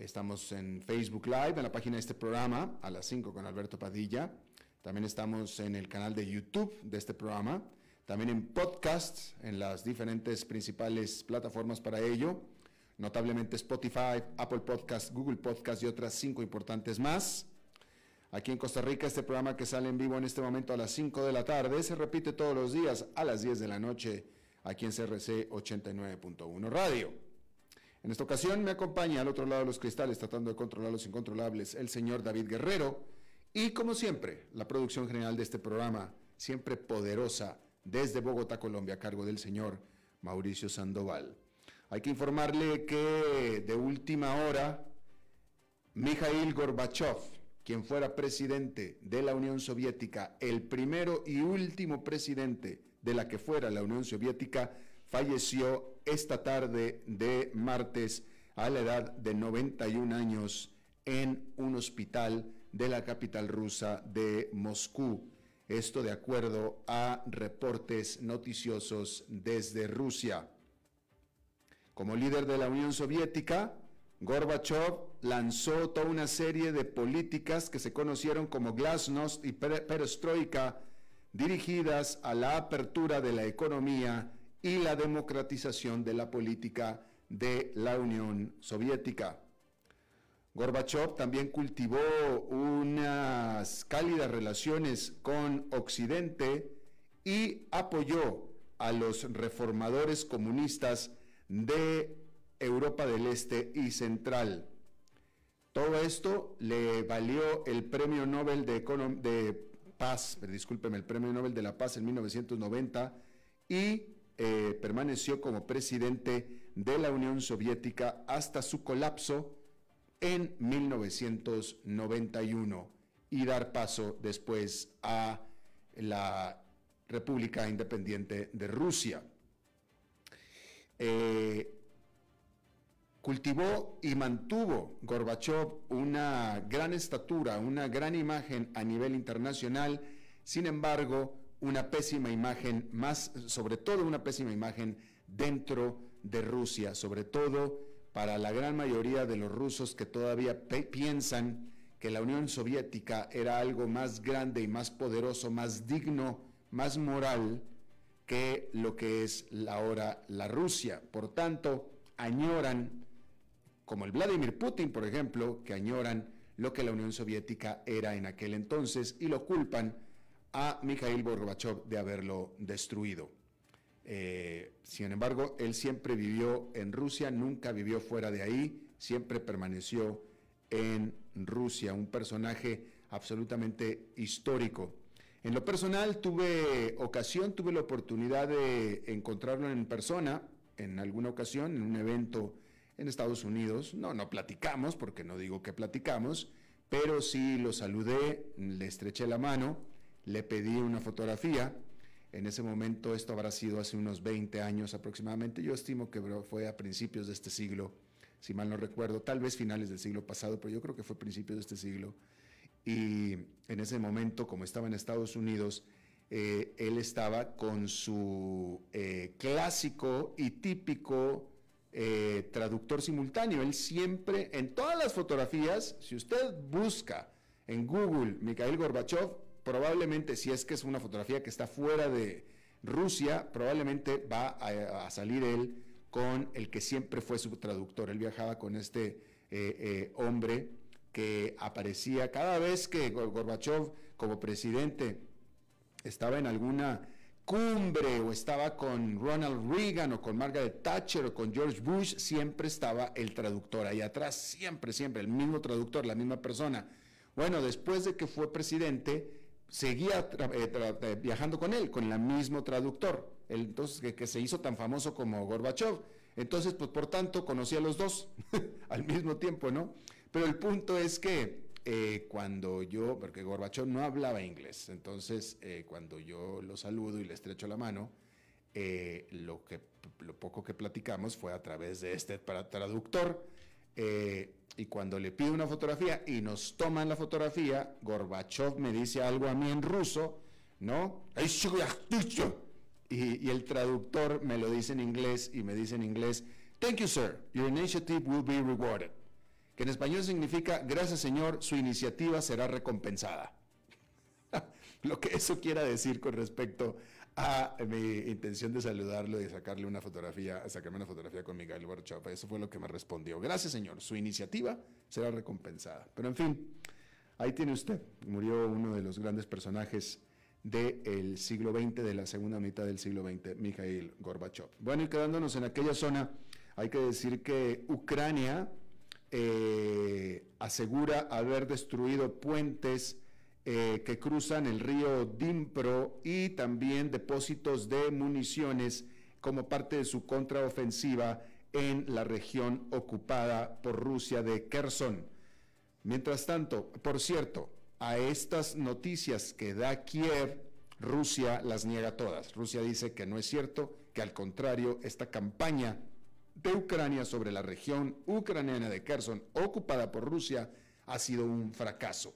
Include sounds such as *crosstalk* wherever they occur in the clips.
Estamos en Facebook Live, en la página de este programa, a las 5 con Alberto Padilla. También estamos en el canal de YouTube de este programa. También en podcast, en las diferentes principales plataformas para ello. Notablemente Spotify, Apple Podcast, Google Podcast y otras cinco importantes más. Aquí en Costa Rica, este programa que sale en vivo en este momento a las 5 de la tarde se repite todos los días a las 10 de la noche aquí en CRC 89.1 Radio. En esta ocasión me acompaña al otro lado de los cristales, tratando de controlar los incontrolables, el señor David Guerrero. Y como siempre, la producción general de este programa, siempre poderosa, desde Bogotá, Colombia, a cargo del señor Mauricio Sandoval. Hay que informarle que de última hora, Mikhail Gorbachev, quien fuera presidente de la Unión Soviética, el primero y último presidente de la que fuera la Unión Soviética, falleció esta tarde de martes a la edad de 91 años en un hospital de la capital rusa de Moscú. Esto de acuerdo a reportes noticiosos desde Rusia. Como líder de la Unión Soviética, Gorbachev lanzó toda una serie de políticas que se conocieron como Glasnost y Perestroika, dirigidas a la apertura de la economía y la democratización de la política de la Unión Soviética. Gorbachev también cultivó unas cálidas relaciones con Occidente y apoyó a los reformadores comunistas de Europa del Este y Central. Todo esto le valió el Premio Nobel de, de Paz, discúlpeme, el Premio Nobel de la Paz en 1990 y eh, permaneció como presidente de la Unión Soviética hasta su colapso en 1991 y dar paso después a la República Independiente de Rusia. Eh, cultivó y mantuvo Gorbachev una gran estatura, una gran imagen a nivel internacional, sin embargo, una pésima imagen, más, sobre todo una pésima imagen dentro de Rusia, sobre todo para la gran mayoría de los rusos que todavía piensan que la Unión Soviética era algo más grande y más poderoso, más digno, más moral que lo que es ahora la Rusia. Por tanto, añoran, como el Vladimir Putin, por ejemplo, que añoran lo que la Unión Soviética era en aquel entonces y lo culpan a Mikhail Gorbachev de haberlo destruido. Eh, sin embargo, él siempre vivió en Rusia, nunca vivió fuera de ahí, siempre permaneció en Rusia, un personaje absolutamente histórico. En lo personal tuve ocasión, tuve la oportunidad de encontrarlo en persona en alguna ocasión, en un evento en Estados Unidos. No, no platicamos, porque no digo que platicamos, pero sí lo saludé, le estreché la mano, le pedí una fotografía en ese momento, esto habrá sido hace unos 20 años aproximadamente, yo estimo que fue a principios de este siglo, si mal no recuerdo, tal vez finales del siglo pasado, pero yo creo que fue principios de este siglo. Y en ese momento, como estaba en Estados Unidos, eh, él estaba con su eh, clásico y típico eh, traductor simultáneo. Él siempre, en todas las fotografías, si usted busca en Google Mikhail Gorbachev, probablemente si es que es una fotografía que está fuera de Rusia, probablemente va a, salir él con el que siempre fue su traductor. Él viajaba con este hombre que aparecía cada vez que Gorbachev como presidente estaba en alguna cumbre o estaba con Ronald Reagan o con Margaret Thatcher o con George Bush, siempre estaba el traductor ahí atrás, siempre, siempre, el mismo traductor, la misma persona. Bueno, después de que fue presidente, seguía eh, eh, viajando con él, con el mismo traductor, entonces que, se hizo tan famoso como Gorbachev. Entonces, pues por tanto, conocía a los dos *laughs* al mismo tiempo, ¿no? Pero el punto es que eh, cuando yo, porque Gorbachev no hablaba inglés, entonces cuando yo lo saludo y le estrecho la mano, lo, que, lo poco que platicamos fue a través de este traductor. Y cuando le pido una fotografía y nos toman la fotografía, Gorbachev me dice algo a mí en ruso, ¿no? Y, y el traductor me lo dice en inglés y me dice en inglés, Thank you, sir. Your initiative will be rewarded que en español significa, gracias Señor, su iniciativa será recompensada. *laughs* Lo que eso quiera decir con respecto a *laughs* mi intención de saludarlo y sacarle una fotografía, sacarme una fotografía con Miguel Gorbachev. Eso fue lo que me respondió. Gracias Señor, su iniciativa será recompensada. Pero en fin, ahí tiene usted. Murió uno de los grandes personajes del siglo XX, de la segunda mitad del siglo XX, Mikhail Gorbachev. Bueno, y quedándonos en aquella zona, hay que decir que Ucrania eh, asegura haber destruido puentes eh, que cruzan el río Dimpro y también depósitos de municiones como parte de su contraofensiva en la región ocupada por Rusia de Kherson. Mientras tanto, por cierto, a estas noticias que da Kiev, Rusia las niega todas. Rusia dice que no es cierto, que al contrario, esta campaña de Ucrania sobre la región ucraniana de Kherson ocupada por Rusia ha sido un fracaso.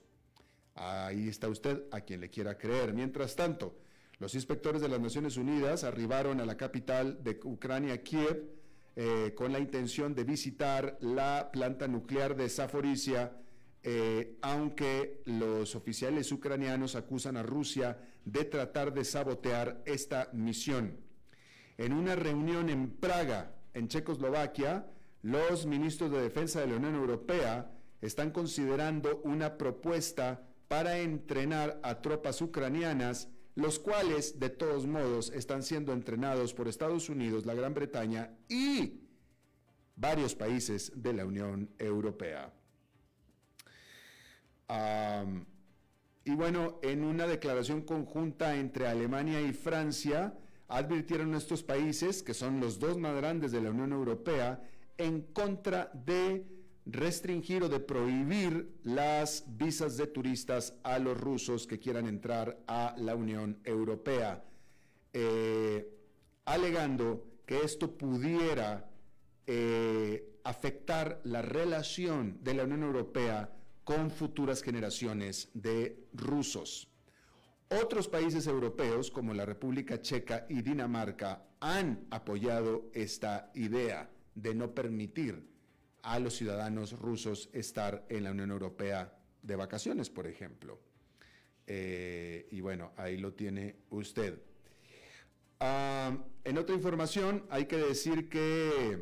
Ahí está usted a quien le quiera creer. Mientras tanto, los inspectores de las Naciones Unidas arribaron a la capital de Ucrania, Kiev, eh, con la intención de visitar la planta nuclear de Zaporizhia, eh, aunque los oficiales ucranianos acusan a Rusia de tratar de sabotear esta misión. En una reunión en Praga, en Checoslovaquia, los ministros de Defensa de la Unión Europea están considerando una propuesta para entrenar a tropas ucranianas, los cuales de todos modos están siendo entrenados por Estados Unidos, la Gran Bretaña y varios países de la Unión Europea. y bueno, en una declaración conjunta entre Alemania y Francia, advirtieron estos países, que son los dos más grandes de la Unión Europea, en contra de restringir o de prohibir las visas de turistas a los rusos que quieran entrar a la Unión Europea, eh, alegando que esto pudiera eh, afectar la relación de la Unión Europea con futuras generaciones de rusos. Otros países europeos, como la República Checa y Dinamarca, han apoyado esta idea de no permitir a los ciudadanos rusos estar en la Unión Europea de vacaciones, por ejemplo. Eh, y bueno, ahí lo tiene usted. Ah, en otra información, hay que decir que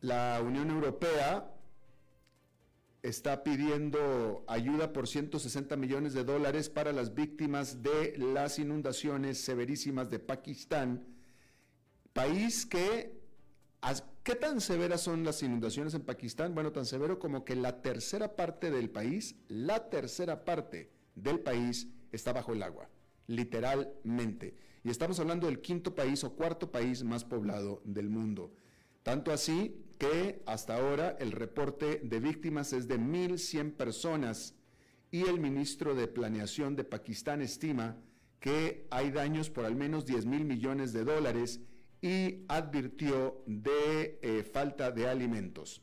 la Unión Europea está pidiendo ayuda por 160 millones de dólares para las víctimas de las inundaciones severísimas de Pakistán, país que, ¿qué tan severas son las inundaciones en Pakistán? Bueno, tan severo como que la tercera parte del país, la tercera parte del país está bajo el agua, literalmente. Y estamos hablando del quinto país o cuarto país más poblado del mundo. Tanto así que hasta ahora el reporte de víctimas es de 1.100 personas y el ministro de Planeación de Pakistán estima que hay daños por al menos 10 mil millones de dólares y advirtió de eh, falta de alimentos.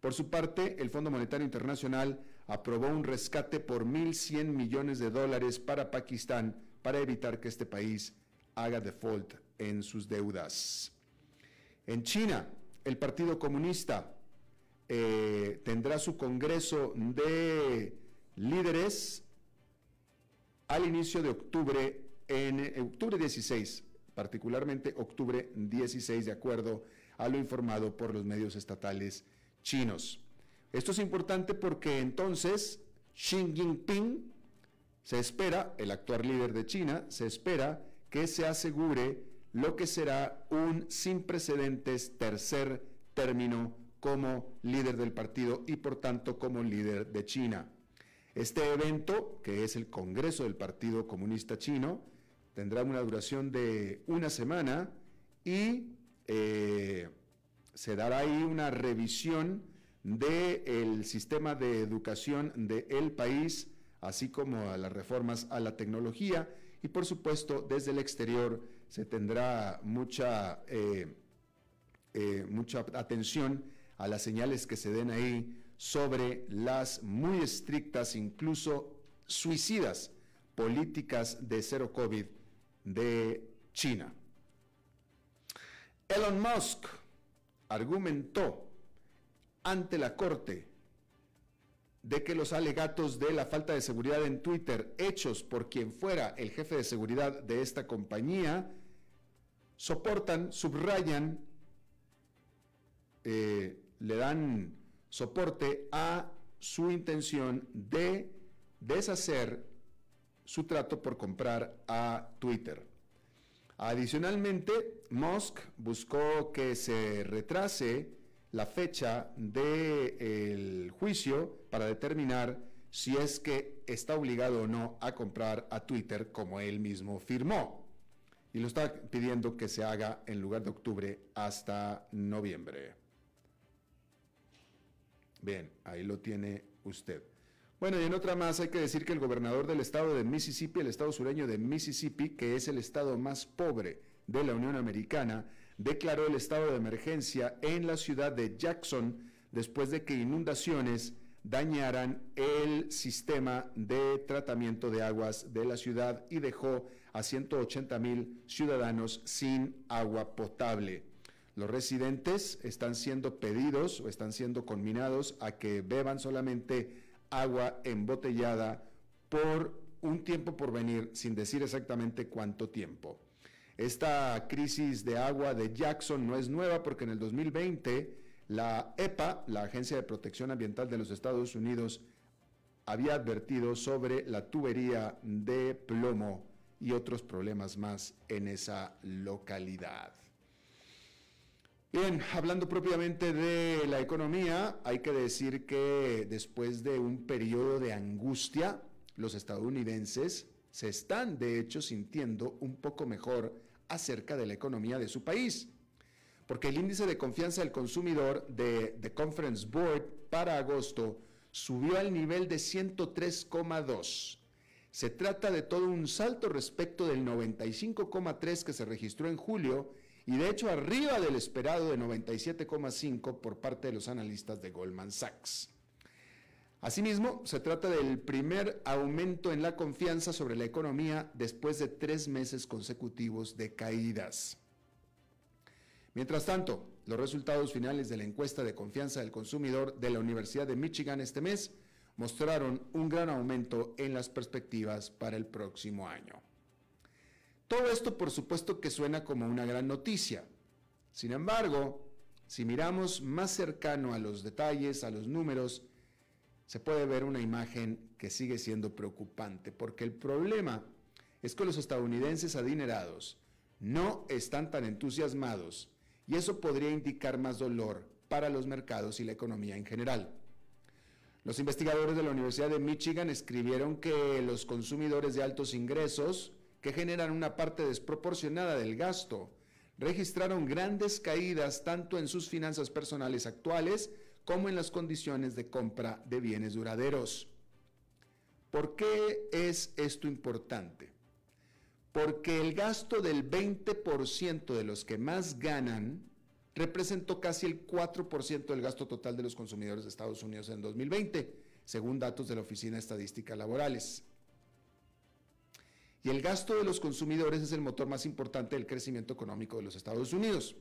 Por su parte, el Fondo Monetario Internacional aprobó un rescate por 1.100 millones de dólares para Pakistán para evitar que este país haga default en sus deudas. En China, el Partido Comunista eh, tendrá su Congreso de Líderes al inicio de octubre, en octubre 16, particularmente octubre 16, de acuerdo a lo informado por los medios estatales chinos. Esto es importante porque entonces Xi Jinping se espera, el actual líder de China, se espera que se asegure lo que será un sin precedentes tercer término como líder del partido y por tanto como líder de China. Este evento, que es el Congreso del Partido Comunista Chino, tendrá una duración de una semana y eh, se dará ahí una revisión del sistema de educación del país, así como a las reformas a la tecnología. Y por supuesto desde el exterior se tendrá mucha, eh, eh, mucha atención a las señales que se den ahí sobre las muy estrictas, incluso suicidas, políticas de cero COVID de China. Elon Musk argumentó ante la Corte de que los alegatos de la falta de seguridad en Twitter hechos por quien fuera el jefe de seguridad de esta compañía soportan, subrayan, eh, le dan soporte a su intención de deshacer su trato por comprar a Twitter. Adicionalmente, Musk buscó que se retrase la fecha del juicio para determinar si es que está obligado o no a comprar a Twitter como él mismo firmó. Y lo está pidiendo que se haga en lugar de octubre hasta noviembre. Bien, ahí lo tiene usted. Bueno, y en otra más hay que decir que el gobernador del estado de Mississippi, el estado sureño de Mississippi, que es el estado más pobre de la Unión Americana, declaró el estado de emergencia en la ciudad de Jackson después de que inundaciones dañaran el sistema de tratamiento de aguas de la ciudad y dejó a 180 mil ciudadanos sin agua potable. Los residentes están siendo pedidos o están siendo conminados a que beban solamente agua embotellada por un tiempo por venir, sin decir exactamente cuánto tiempo. Esta crisis de agua de Jackson no es nueva porque en el 2020 la EPA, la Agencia de Protección Ambiental de los Estados Unidos, había advertido sobre la tubería de plomo y otros problemas más en esa localidad. Bien, hablando propiamente de la economía, hay que decir que después de un periodo de angustia, los estadounidenses se están de hecho sintiendo un poco mejor acerca de la economía de su país. Porque el índice de confianza del consumidor de The Conference Board para agosto subió al nivel de 103,2. Se trata de todo un salto respecto del 95,3 que se registró en julio y de hecho arriba del esperado de 97,5 por parte de los analistas de Goldman Sachs. Asimismo, se trata del primer aumento en la confianza sobre la economía después de tres meses consecutivos de caídas. Mientras tanto, los resultados finales de la encuesta de confianza del consumidor de la Universidad de Michigan este mes mostraron un gran aumento en las perspectivas para el próximo año. Todo esto por supuesto que suena como una gran noticia. Sin embargo, si miramos más cercano a los detalles, a los números, se puede ver una imagen que sigue siendo preocupante, porque el problema es que los estadounidenses adinerados no están tan entusiasmados y eso podría indicar más dolor para los mercados y la economía en general. Los investigadores de la Universidad de Michigan escribieron que los consumidores de altos ingresos que generan una parte desproporcionada del gasto, registraron grandes caídas tanto en sus finanzas personales actuales como en las condiciones de compra de bienes duraderos. ¿Por qué es esto importante? Porque el gasto del 20% de los que más ganan representó casi el 4% del gasto total de los consumidores de Estados Unidos en 2020. según datos de la Oficina de Estadísticas Laborales. Y el gasto de los consumidores es el motor más importante del crecimiento económico de los Estados Unidos.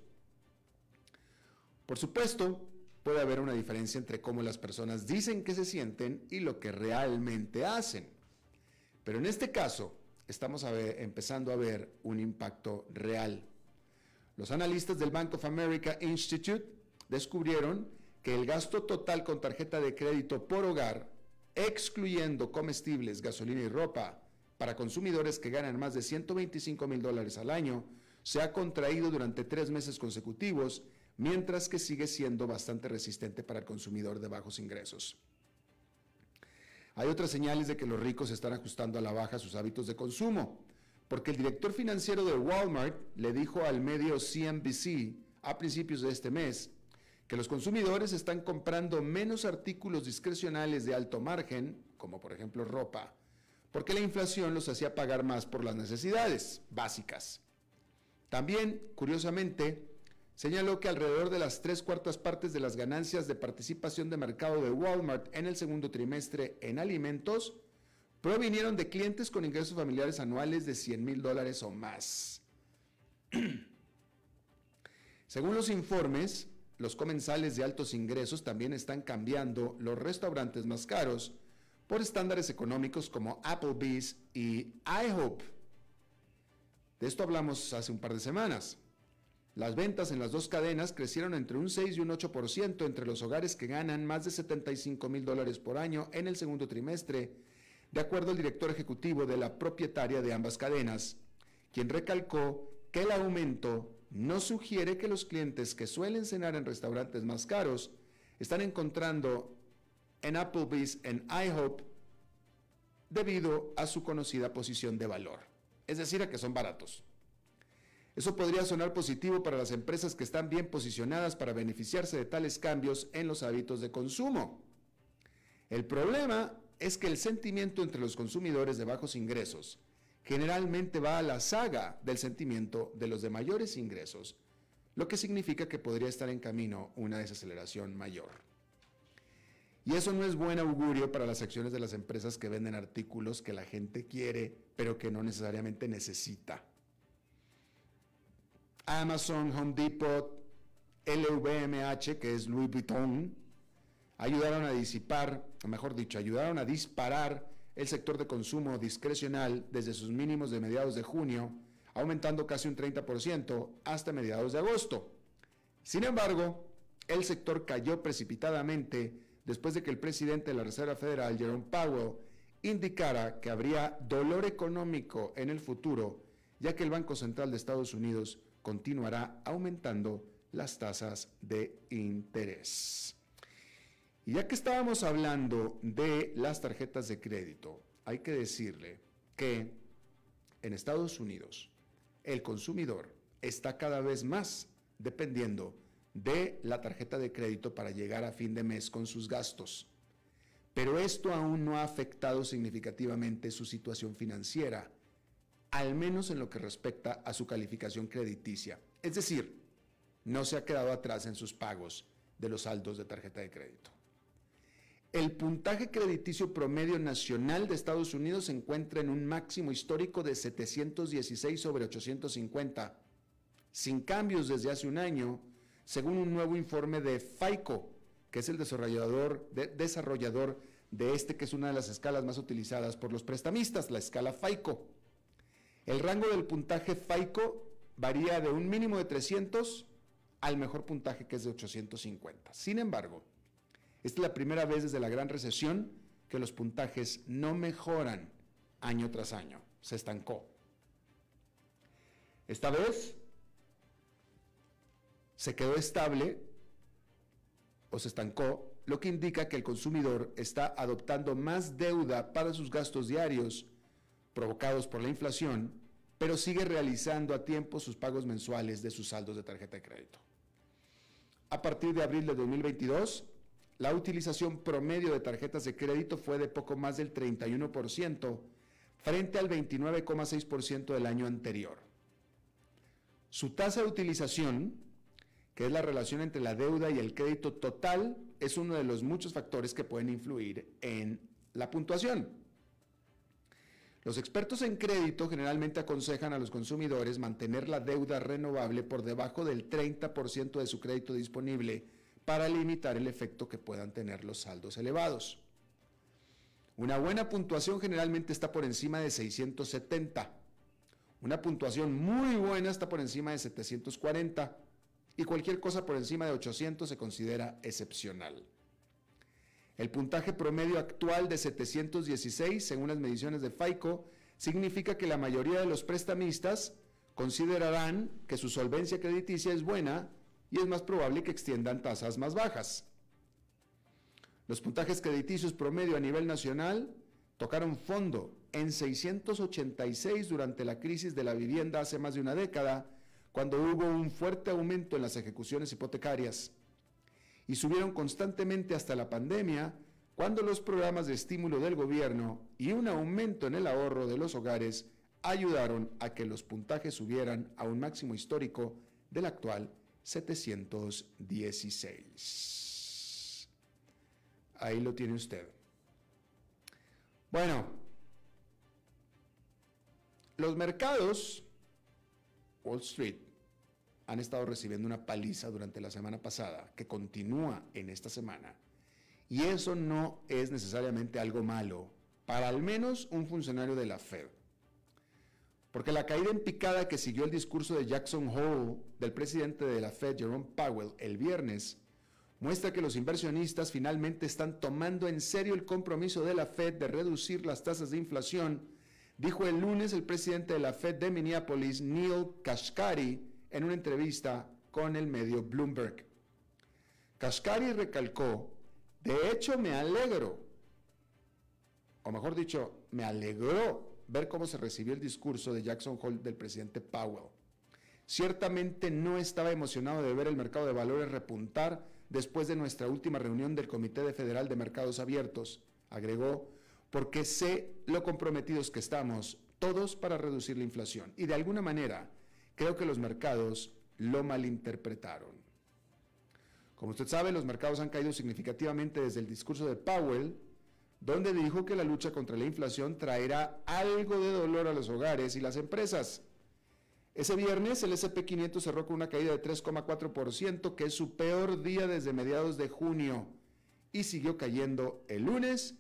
Por supuesto, puede haber una diferencia entre cómo las personas dicen que se sienten y lo que realmente hacen. Pero en este caso, estamos empezando a ver un impacto real. Los analistas del Bank of America Institute descubrieron que el gasto total con tarjeta de crédito por hogar, excluyendo comestibles, gasolina y ropa, para consumidores que ganan más de 125 mil dólares al año, se ha contraído durante tres meses consecutivos, mientras que sigue siendo bastante resistente para el consumidor de bajos ingresos. Hay otras señales de que los ricos están ajustando a la baja sus hábitos de consumo, porque el director financiero de Walmart le dijo al medio CNBC a principios de este mes que los consumidores están comprando menos artículos discrecionales de alto margen, como por ejemplo ropa, porque la inflación los hacía pagar más por las necesidades básicas. También, curiosamente, señaló que alrededor de las tres cuartas partes de las ganancias de participación de mercado de Walmart en el segundo trimestre en alimentos provinieron de clientes con ingresos familiares anuales de 100 mil dólares o más. *clears throat* Según los informes, los comensales de altos ingresos también están cambiando los restaurantes más caros por estándares económicos como Applebee's y IHOP. De esto hablamos hace un par de semanas. Las ventas en las dos cadenas crecieron entre un 6 y un 8% entre los hogares que ganan más de 75 mil dólares por año en el segundo trimestre, de acuerdo al director ejecutivo de la propietaria de ambas cadenas, quien recalcó que el aumento no sugiere que los clientes que suelen cenar en restaurantes más caros están encontrando en Applebee's, en IHOP, debido a su conocida posición de valor, es decir, a que son baratos. Eso podría sonar positivo para las empresas que están bien posicionadas para beneficiarse de tales cambios en los hábitos de consumo. El problema es que el sentimiento entre los consumidores de bajos ingresos generalmente va a la saga del sentimiento de los de mayores ingresos, lo que significa que podría estar en camino una desaceleración mayor. Y eso no es buen augurio para las acciones de las empresas que venden artículos que la gente quiere, pero que no necesariamente necesita. Amazon, Home Depot, LVMH, que es Louis Vuitton, ayudaron a disipar, o mejor dicho, ayudaron a disparar el sector de consumo discrecional desde sus mínimos de mediados de junio, aumentando casi un 30% hasta mediados de agosto. Sin embargo, el sector cayó precipitadamente después de que el presidente de la Reserva Federal, Jerome Powell, indicara que habría dolor económico en el futuro, ya que el Banco Central de Estados Unidos continuará aumentando las tasas de interés. Y ya que estábamos hablando de las tarjetas de crédito, hay que decirle que en Estados Unidos el consumidor está cada vez más dependiendo de la tarjeta de crédito para llegar a fin de mes con sus gastos. Pero esto aún no ha afectado significativamente su situación financiera, al menos en lo que respecta a su calificación crediticia. Es decir, no se ha quedado atrás en sus pagos de los saldos de tarjeta de crédito. El puntaje crediticio promedio nacional de Estados Unidos se encuentra en un máximo histórico de 716 sobre 850, sin cambios desde hace un año, según un nuevo informe de FICO, que es el desarrollador de, este que es una de las escalas más utilizadas por los prestamistas, la escala FICO. El rango del puntaje FICO varía de un mínimo de 300 al mejor puntaje que es de 850. Sin embargo, esta es la primera vez desde la gran recesión que los puntajes no mejoran año tras año, se estancó. Esta vez se quedó estable o se estancó, lo que indica que el consumidor está adoptando más deuda para sus gastos diarios provocados por la inflación, pero sigue realizando a tiempo sus pagos mensuales de sus saldos de tarjeta de crédito. A partir de abril de 2022, la utilización promedio de tarjetas de crédito fue de poco más del 31% frente al 29,6% del año anterior. Su tasa de utilización, que es la relación entre la deuda y el crédito total, es uno de los muchos factores que pueden influir en la puntuación. Los expertos en crédito generalmente aconsejan a los consumidores mantener la deuda renovable por debajo del 30% de su crédito disponible para limitar el efecto que puedan tener los saldos elevados. Una buena puntuación generalmente está por encima de 670. Una puntuación muy buena está por encima de 740 y cualquier cosa por encima de 800 se considera excepcional. El puntaje promedio actual de 716, según las mediciones de FICO, significa que la mayoría de los prestamistas considerarán que su solvencia crediticia es buena y es más probable que extiendan tasas más bajas. Los puntajes crediticios promedio a nivel nacional tocaron fondo en 686 durante la crisis de la vivienda hace más de una década, cuando hubo un fuerte aumento en las ejecuciones hipotecarias. Y subieron constantemente hasta la pandemia, cuando los programas de estímulo del gobierno y un aumento en el ahorro de los hogares ayudaron a que los puntajes subieran a un máximo histórico del actual 716. Ahí lo tiene usted. Bueno, los mercados, Wall Street, han estado recibiendo una paliza durante la semana pasada, que continúa en esta semana. Y eso no es necesariamente algo malo para al menos un funcionario de la Fed. Porque la caída en picada que siguió el discurso de Jackson Hole del presidente de la Fed, Jerome Powell, el viernes, muestra que los inversionistas finalmente están tomando en serio el compromiso de la Fed de reducir las tasas de inflación, dijo el lunes el presidente de la Fed de Minneapolis, Neil Kashkari, en una entrevista con el medio Bloomberg. Kashkari recalcó, de hecho me alegro, o mejor dicho, me alegró ver cómo se recibió el discurso de Jackson Hole del presidente Powell. Ciertamente no estaba emocionado de ver el mercado de valores repuntar después de nuestra última reunión del Comité Federal de Mercados Abiertos, agregó, porque sé lo comprometidos que estamos todos para reducir la inflación. Y de alguna manera, creo que los mercados lo malinterpretaron. Como usted sabe, los mercados han caído significativamente desde el discurso de Powell, donde dijo que la lucha contra la inflación traerá algo de dolor a los hogares y las empresas. Ese viernes el SP500 cerró con una caída de 3,4%, que es su peor día desde mediados de junio, y siguió cayendo el lunes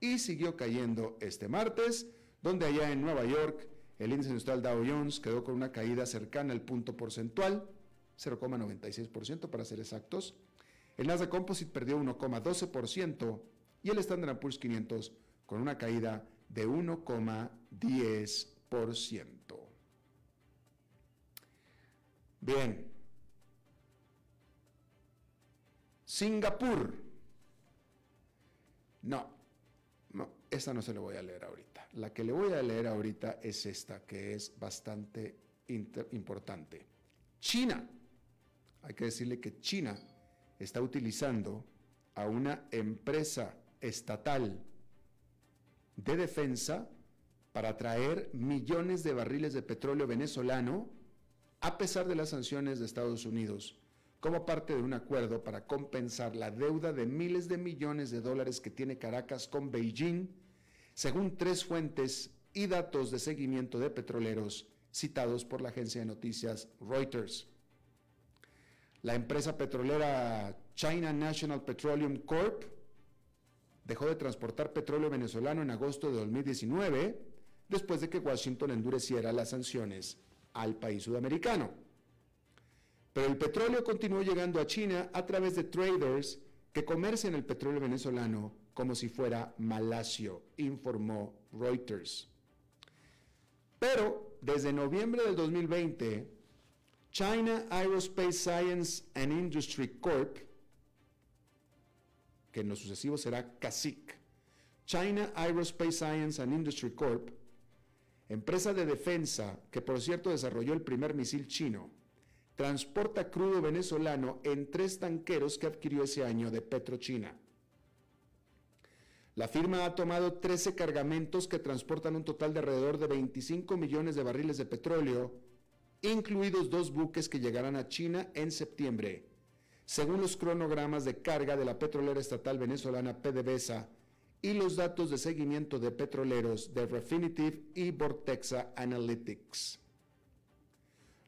y siguió cayendo este martes, donde allá en Nueva York el índice industrial Dow Jones quedó con una caída cercana al punto porcentual, 0,96% para ser exactos. El Nasdaq Composite perdió 1,12% y el Standard Poor's 500 con una caída de 1,10%. Bien. Singapur. No, esta no se la voy a leer ahorita. La que le voy a leer ahorita es esta, que es bastante importante. China. Hay que decirle que China está utilizando a una empresa estatal de defensa para traer millones de barriles de petróleo venezolano a pesar de las sanciones de Estados Unidos, como parte de un acuerdo para compensar la deuda de miles de millones de dólares que tiene Caracas con Beijing, según tres fuentes y datos de seguimiento de petroleros citados por la agencia de noticias Reuters. La empresa petrolera China National Petroleum Corp dejó de transportar petróleo venezolano en agosto de 2019, después de que Washington endureciera las sanciones al país sudamericano. Pero el petróleo continuó llegando a China a través de traders que comercian el petróleo venezolano como si fuera malasio, informó Reuters. Pero desde noviembre del 2020, China Aerospace Science and Industry Corp, que en lo sucesivo será CASIC, China Aerospace Science and Industry Corp, empresa de defensa que por cierto desarrolló el primer misil chino, transporta crudo venezolano en tres tanqueros que adquirió ese año de Petrochina. La firma ha tomado 13 cargamentos que transportan un total de alrededor de 25 millones de barriles de petróleo, incluidos dos buques que llegarán a China en septiembre, según los cronogramas de carga de la petrolera estatal venezolana PDVSA y los datos de seguimiento de petroleros de Refinitiv y Vortexa Analytics.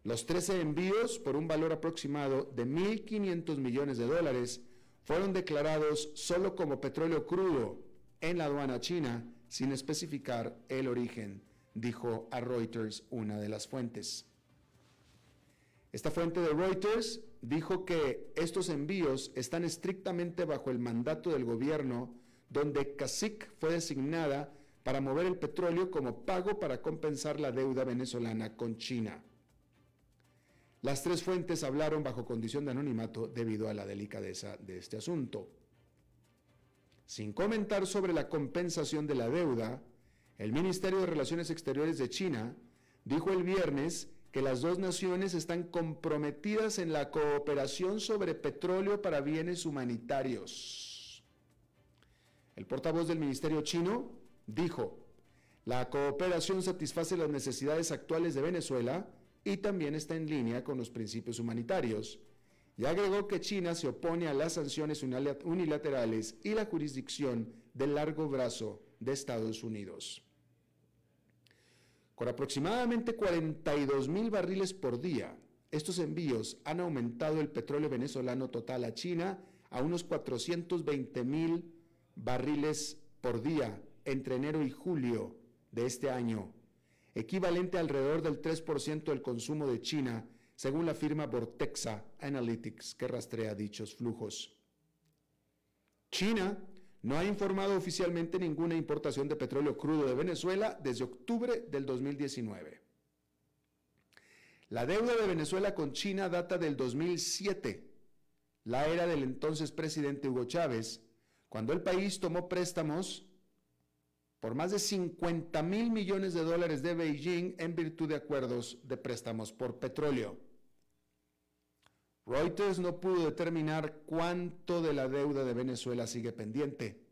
Los 13 envíos por un valor aproximado de 1.500 millones de dólares fueron declarados solo como petróleo crudo en la aduana china sin especificar el origen, dijo a Reuters una de las fuentes. Esta fuente de Reuters dijo que estos envíos están estrictamente bajo el mandato del gobierno donde CACIC fue designada para mover el petróleo como pago para compensar la deuda venezolana con China. Las tres fuentes hablaron bajo condición de anonimato debido a la delicadeza de este asunto. Sin comentar sobre la compensación de la deuda, el Ministerio de Relaciones Exteriores de China dijo el viernes que las dos naciones están comprometidas en la cooperación sobre petróleo para bienes humanitarios. El portavoz del Ministerio chino dijo, la cooperación satisface las necesidades actuales de Venezuela y también está en línea con los principios humanitarios. Y agregó que China se opone a las sanciones unilaterales y la jurisdicción del largo brazo de Estados Unidos. Con aproximadamente 42 mil barriles por día, estos envíos han aumentado el petróleo venezolano total a China a unos 420 mil barriles por día entre enero y julio de este año, equivalente alrededor del 3% del consumo de China, según la firma Vortexa Analytics, que rastrea dichos flujos. China no ha informado oficialmente ninguna importación de petróleo crudo de Venezuela desde octubre del 2019. La deuda de Venezuela con China data del 2007, la era del entonces presidente Hugo Chávez, cuando el país tomó préstamos por más de 50 mil millones de dólares de Beijing en virtud de acuerdos de préstamos por petróleo. Reuters no pudo determinar cuánto de la deuda de Venezuela sigue pendiente,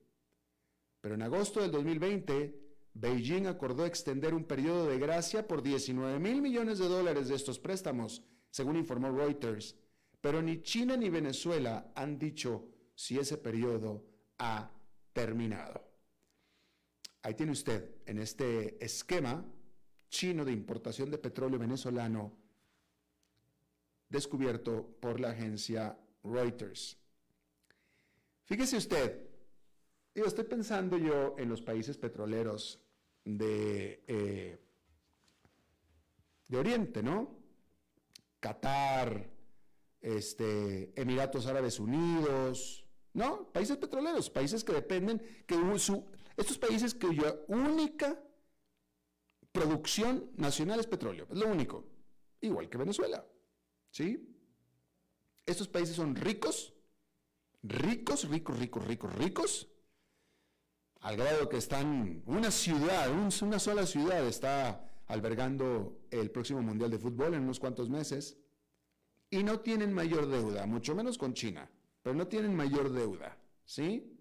pero en agosto del 2020, Beijing acordó extender un periodo de gracia por 19 mil millones de dólares de estos préstamos, según informó Reuters, pero ni China ni Venezuela han dicho si ese periodo ha terminado. Ahí tiene usted, en este esquema chino de importación de petróleo venezolano descubierto por la agencia Reuters. Fíjese usted, yo estoy pensando yo en los países petroleros de, eh, de Oriente, ¿no? Qatar, este, Emiratos Árabes Unidos, ¿no? Países petroleros, países que dependen, que su, estos países cuya única producción nacional es petróleo, es lo único, igual que Venezuela. ¿Sí? Estos países son ricos, ricos, ricos, ricos, ricos, ricos, al grado que están, una ciudad, una sola ciudad está albergando el próximo Mundial de Fútbol en unos cuantos meses, y no tienen mayor deuda, mucho menos con China, pero no tienen mayor deuda, ¿sí?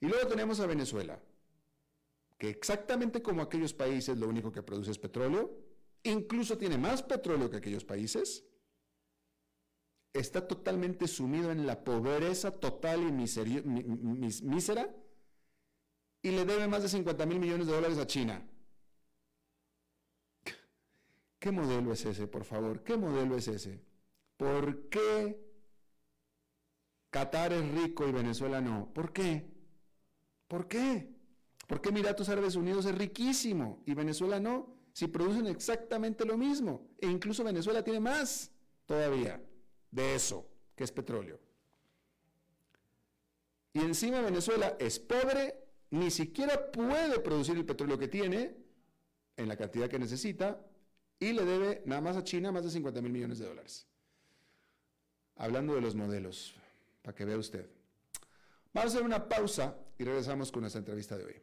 Y luego tenemos a Venezuela, que exactamente como aquellos países lo único que produce es petróleo, incluso tiene más petróleo que aquellos países, está totalmente sumido en la pobreza total y mísera y le debe más de 50 mil millones de dólares a China. ¿Qué modelo es ese, por favor? ¿Qué modelo es ese? ¿Por qué Qatar es rico y Venezuela no? ¿Por qué? ¿Por qué? ¿Por qué Emiratos Árabes Unidos es riquísimo y Venezuela no? Si producen exactamente lo mismo. E incluso Venezuela tiene más todavía de eso, que es petróleo. Y encima Venezuela es pobre, ni siquiera puede producir el petróleo que tiene en la cantidad que necesita y le debe nada más a China más de 50 mil millones de dólares. Hablando de los modelos, para que vea usted. Vamos a hacer una pausa y regresamos con nuestra entrevista de hoy.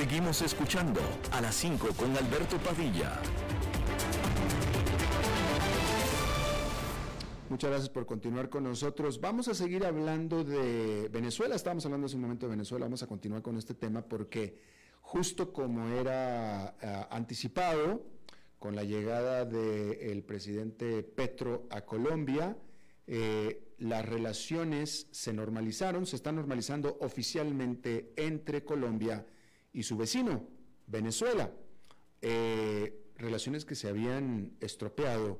Seguimos escuchando a las 5 con Alberto Padilla. Muchas gracias por continuar con nosotros. Vamos a seguir hablando de Venezuela. Estábamos hablando hace un momento de Venezuela. Vamos a continuar con este tema porque justo como era uh, anticipado con la llegada del presidente Petro a Colombia, eh, las relaciones se normalizaron, se están normalizando oficialmente entre Colombia y su vecino, Venezuela. Eh, relaciones que se habían estropeado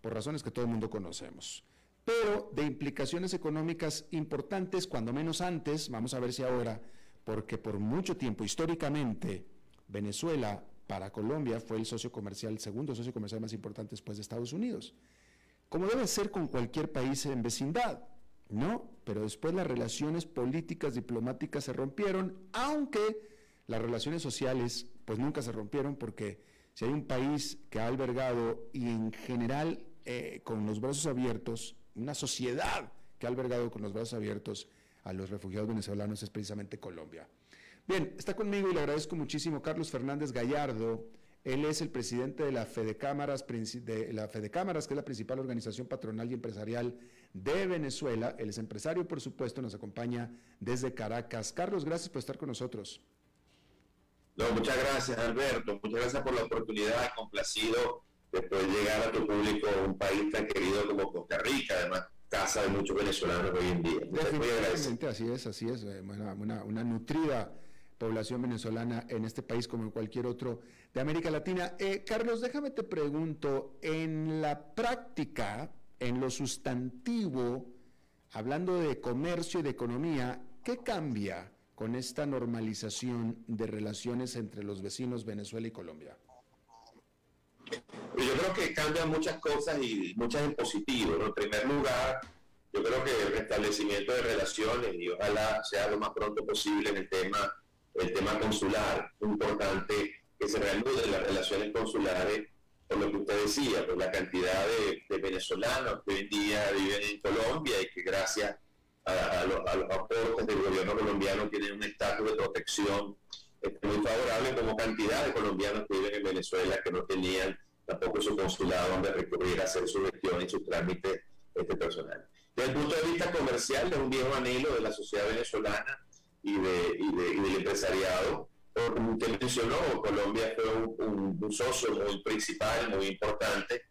por razones que todo el mundo conocemos, pero de implicaciones económicas importantes, cuando menos antes, vamos a ver si ahora, porque por mucho tiempo, históricamente, Venezuela para Colombia fue el socio comercial, segundo socio comercial más importante después de Estados Unidos. Como debe ser con cualquier país en vecindad, ¿no? Pero después las relaciones políticas, diplomáticas se rompieron, aunque las relaciones sociales pues nunca se rompieron porque si hay un país que ha albergado y en general eh, con los brazos abiertos, una sociedad que ha albergado con los brazos abiertos a los refugiados venezolanos es precisamente Colombia. Bien, está conmigo y le agradezco muchísimo Carlos Fernández Gallardo. Él es el presidente de la Fede Cámaras, de la Fede Cámaras, que es la principal organización patronal y empresarial de Venezuela. Él es empresario, por supuesto, nos acompaña desde Caracas. Carlos, gracias por estar con nosotros. No, muchas gracias, Alberto. Muchas gracias por la oportunidad. Complacido de llegar a tu público, un país tan querido como Costa Rica, además casa de muchos venezolanos hoy en día. Definitivamente, así es, así es. Eh, una, una, una, nutrida población venezolana en este país como en cualquier otro de América Latina. Eh, Carlos, déjame te pregunto, en la práctica, en lo sustantivo, hablando de comercio y de economía, ¿qué cambia con esta normalización de relaciones entre los vecinos Venezuela y Colombia? Yo creo que cambian muchas cosas y muchas en positivo. En primer lugar, yo creo que el restablecimiento de relaciones y ojalá sea lo más pronto posible en el tema, el tema consular. Importante que se reanuden las relaciones consulares por lo que usted decía, por la cantidad de, de venezolanos que hoy en día viven en Colombia y que gracias a, los, aportes del gobierno colombiano tienen un estatus de protección este, muy favorable como cantidad de colombianos que viven en Venezuela que no tenían tampoco su consulado donde recurrir a hacer su gestión y su trámite este, personal. Desde el punto de vista comercial, es un viejo anhelo de la sociedad venezolana y, de, y, de, y del empresariado. Como usted mencionó, Colombia fue un, un socio muy principal, muy importante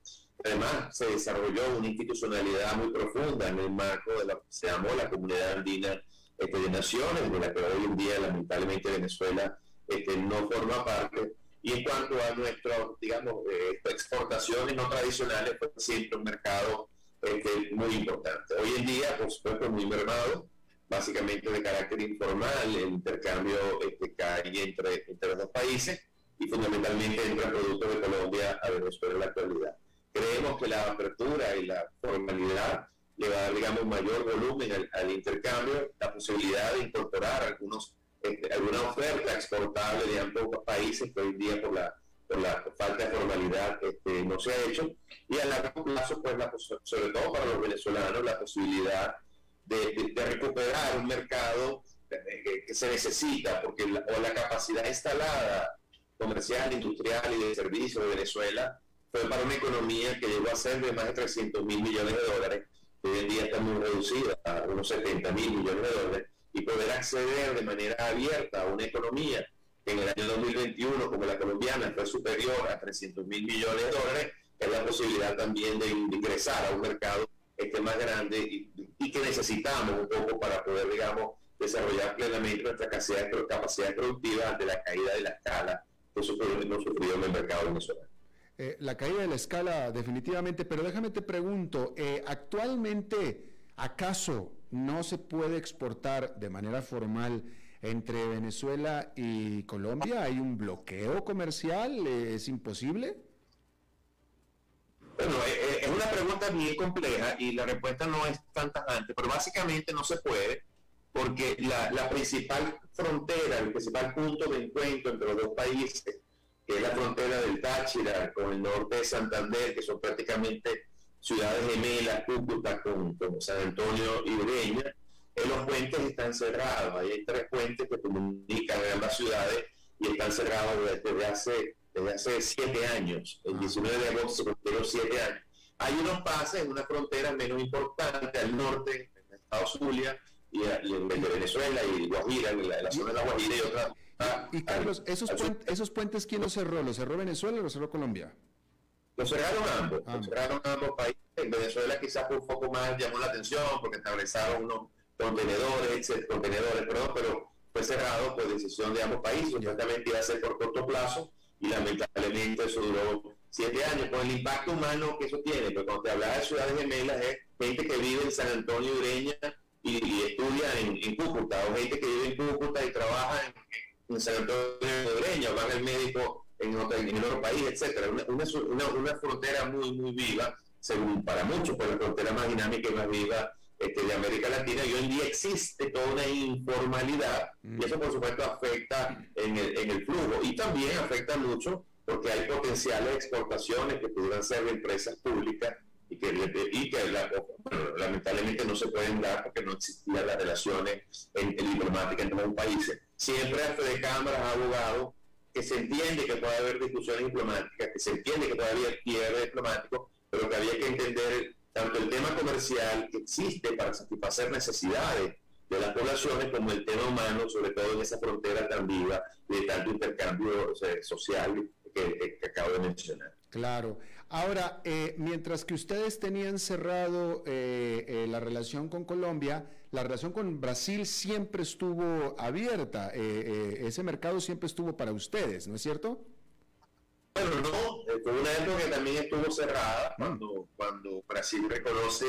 Además, se desarrolló una institucionalidad muy profunda en el marco de lo que se llamó la Comunidad Andina este, de Naciones, de la que hoy en día lamentablemente Venezuela este, no forma parte. Y en cuanto a nuestras, digamos, eh, exportaciones no tradicionales, fue siempre un mercado este, muy importante. Hoy en día, por supuesto, muy mermado, básicamente de carácter informal, el intercambio este, cae entre, entre los dos países y fundamentalmente entra productos de Colombia a Venezuela en la actualidad. Creemos que la apertura y la formalidad le va a dar, digamos, mayor volumen al, intercambio, la posibilidad de incorporar algunos, este, alguna oferta exportable de ambos países que hoy día por la, por la falta de formalidad este, no se ha hecho. y a largo plazo, pues, la, sobre todo para los venezolanos, la posibilidad de, recuperar un mercado eh, que, se necesita, porque la, o la capacidad instalada comercial, industrial y de servicios de Venezuela fue para una economía que llegó a ser de más de 300 mil millones de dólares, que hoy en día está muy reducida a unos 70 mil millones de dólares, y poder acceder de manera abierta a una economía que en el año 2021, como la colombiana, fue superior a 300 mil millones de dólares, es la posibilidad también de ingresar a un mercado este más grande y, que necesitamos un poco para poder, digamos, desarrollar plenamente nuestra capacidad, capacidad productiva ante la caída de la escala que hemos sufrido en el mercado venezolano. Eh, la caída de la escala definitivamente, pero déjame te pregunto, eh, actualmente, ¿acaso no se puede exportar de manera formal entre Venezuela y Colombia? ¿Hay un bloqueo comercial? ¿Es imposible? Bueno, eh, es una pregunta bien compleja y la respuesta no es tan tajante, pero básicamente no se puede porque la, principal frontera, el principal punto de encuentro entre los dos países, que es la frontera del Táchira con el norte de Santander, que son prácticamente ciudades gemelas, Cúcuta con, San Antonio y Ureña, eh, los puentes están cerrados. Hay tres puentes que comunican ambas ciudades y están cerrados desde hace desde hace siete años. El 19 de agosto se cumplieron siete años. Hay unos pases en una frontera menos importante al norte, en Estados Zulia, y, en Venezuela y Guajira, en la, zona de la Guajira y otras. Y, Carlos, esos, puentes, ¿esos puentes quién los cerró? ¿Los cerró Venezuela o los cerró Colombia? Los cerraron ambos, los cerraron ambos países. En Venezuela quizás un poco más llamó la atención porque estableceron unos contenedores, contenedores, perdón, pero fue cerrado por decisión de ambos países, supuestamente iba a ser por corto plazo, y lamentablemente eso duró siete años, con el impacto humano que eso tiene, porque cuando te hablaba de ciudades gemelas es gente que vive en San Antonio Ureña y, estudia en, Cúcuta, o gente que vive en Cúcuta y en, San Antonio Ureña, o va al médico en otro, en otro país, etcétera. Una, una, una, frontera muy, muy viva, según para muchos, pues la frontera más dinámica y más viva este, de América Latina y hoy en día existe toda una informalidad y eso por supuesto afecta en el, en el flujo y también afecta mucho porque hay potenciales exportaciones que pudieran ser de empresas públicas y que, y que lamentablemente no se pueden dar porque no existían las relaciones en, diplomáticas entre los países. Siempre de cámaras ha abogado que se entiende que puede haber discusiones diplomáticas, que se entiende que puede haber diplomático, pero que había que entender tanto el tema comercial que existe para satisfacer necesidades de las poblaciones como el tema humano, sobre todo en esa frontera tan viva de tanto intercambio social que, acabo de mencionar. Claro. Ahora, eh, mientras que ustedes tenían cerrado eh, eh, la relación con Colombia, la relación con Brasil siempre estuvo abierta. ese mercado siempre estuvo para ustedes, ¿no es cierto? Bueno, no, fue una época que también estuvo cerrada cuando, cuando Brasil reconoce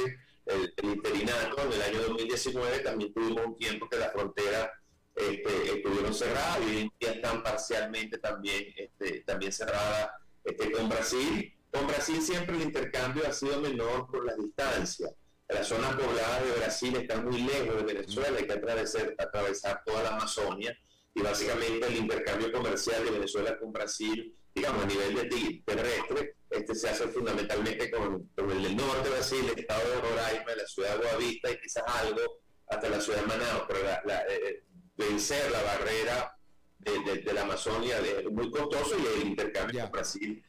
el, interinato en el año 2019, también tuvimos un tiempo que las fronteras este, estuvieron cerradas y hoy en día están parcialmente también, este, también cerradas este, con Brasil. Con Brasil siempre el intercambio ha sido menor por las distancias. Las zonas pobladas de Brasil están muy lejos de Venezuela, hay que atravesar, atravesar toda la Amazonia y básicamente el intercambio comercial de Venezuela con Brasil digamos, a nivel de terrestre, este se hace fundamentalmente con, el del norte de Brasil, el estado de Roraima, la ciudad de Boavista y quizás algo hasta la ciudad de Manaus, pero la, eh, eh, vencer la barrera de, la Amazonia es muy costoso y el intercambio con Brasil